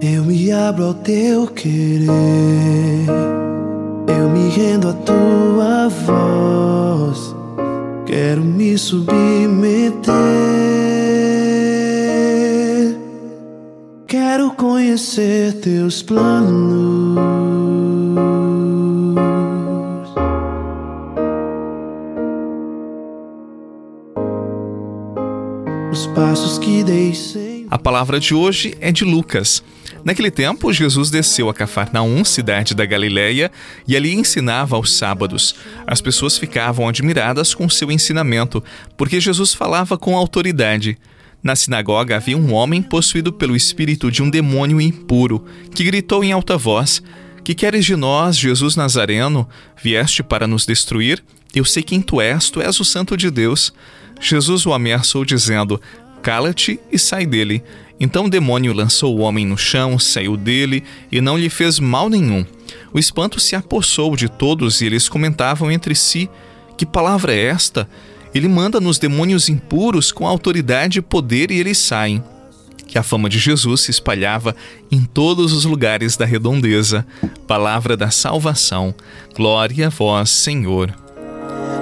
Eu me abro ao teu querer, eu me rendo à tua voz, quero me submeter, quero conhecer teus planos. Os passos que dei. A palavra de hoje é de Lucas. Naquele tempo, Jesus desceu a Cafarnaum, cidade da Galiléia, e ali ensinava aos sábados. As pessoas ficavam admiradas com seu ensinamento, porque Jesus falava com autoridade. Na sinagoga havia um homem possuído pelo espírito de um demônio impuro, que gritou em alta voz: Que queres de nós, Jesus Nazareno? Vieste para nos destruir? Eu sei quem tu és, tu és o Santo de Deus. Jesus o ameaçou, dizendo: Cala-te e sai dele. Então o demônio lançou o homem no chão, saiu dele e não lhe fez mal nenhum. O espanto se apossou de todos e eles comentavam entre si: Que palavra é esta? Ele manda nos demônios impuros com autoridade e poder e eles saem. Que a fama de Jesus se espalhava em todos os lugares da redondeza. Palavra da salvação. Glória a vós, Senhor.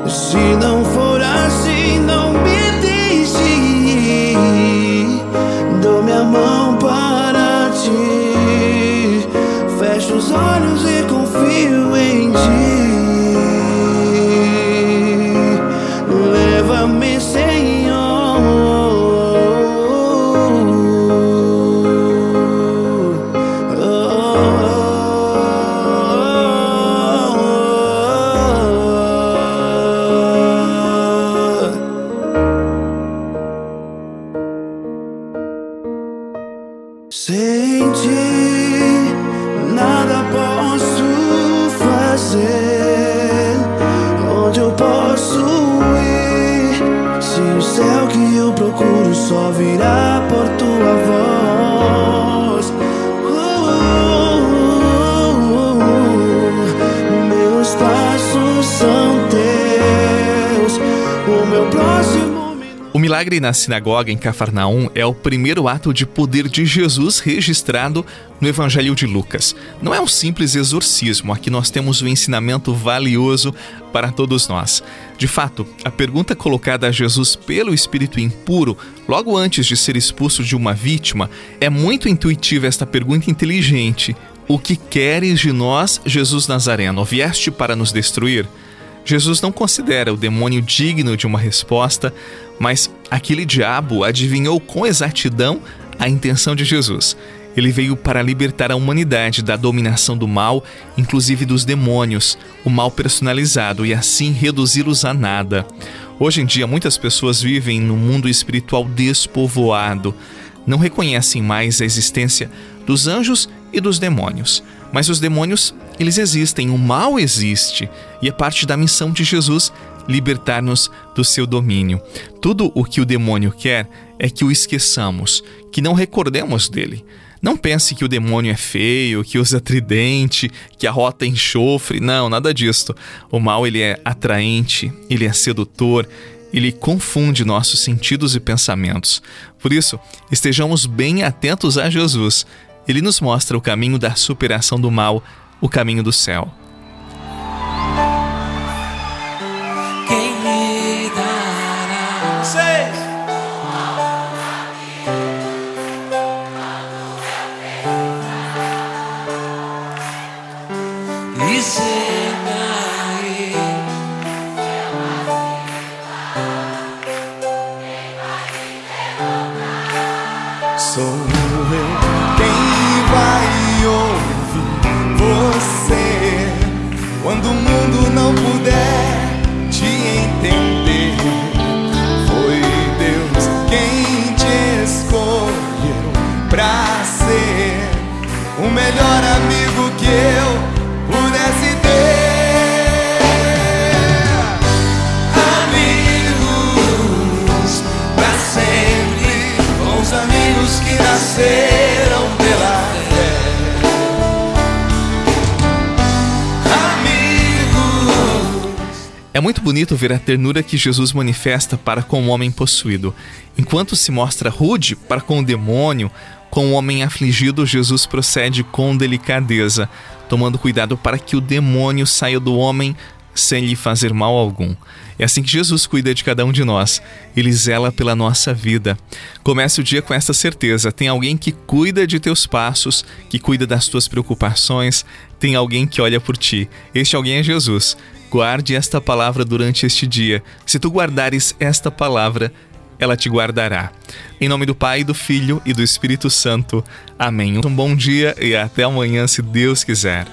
Se não for assim, não me mão para Sem ti nada posso fazer. Onde eu posso ir? Se o céu que eu procuro só virá por tua voz. Uh, uh, uh, Meus passos são teus. O meu próximo. Milagre na sinagoga em Cafarnaum é o primeiro ato de poder de Jesus registrado no Evangelho de Lucas. Não é um simples exorcismo, aqui nós temos um ensinamento valioso para todos nós. De fato, a pergunta colocada a Jesus pelo espírito impuro, logo antes de ser expulso de uma vítima, é muito intuitiva esta pergunta inteligente. O que queres de nós, Jesus Nazareno? Vieste para nos destruir? Jesus não considera o demônio digno de uma resposta, mas aquele diabo adivinhou com exatidão a intenção de Jesus. Ele veio para libertar a humanidade da dominação do mal, inclusive dos demônios, o mal personalizado, e assim reduzi-los a nada. Hoje em dia, muitas pessoas vivem num mundo espiritual despovoado. Não reconhecem mais a existência dos anjos e dos demônios. Mas os demônios, eles existem, o mal existe, e é parte da missão de Jesus libertar-nos do seu domínio. Tudo o que o demônio quer é que o esqueçamos, que não recordemos dele. Não pense que o demônio é feio, que usa tridente, que arrota enxofre. Não, nada disto. O mal ele é atraente, ele é sedutor, ele confunde nossos sentidos e pensamentos. Por isso, estejamos bem atentos a Jesus ele nos mostra o caminho da superação do mal, o caminho do céu. Sou eu. Quem vai É muito bonito ver a ternura que Jesus manifesta para com o homem possuído. Enquanto se mostra rude para com o demônio, Com o homem afligido, Jesus procede com delicadeza, tomando cuidado para que o demônio saia do homem sem lhe fazer mal algum. É assim que Jesus cuida de cada um de nós. Ele zela pela nossa vida. Comece o dia com essa certeza: tem alguém que cuida de teus passos, que cuida das tuas preocupações, tem alguém que olha por ti. Este alguém é Jesus. Guarde esta palavra durante este dia. Se tu guardares esta palavra, ela te guardará. Em nome do Pai, do Filho e do Espírito Santo. Amém. Um bom dia e até amanhã, se Deus quiser.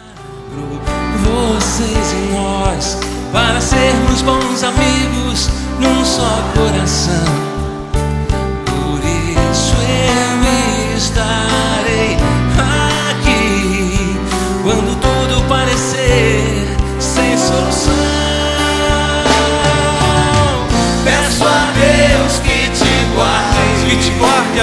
Vocês e nós, para sermos bons amigos num só coração. Por isso eu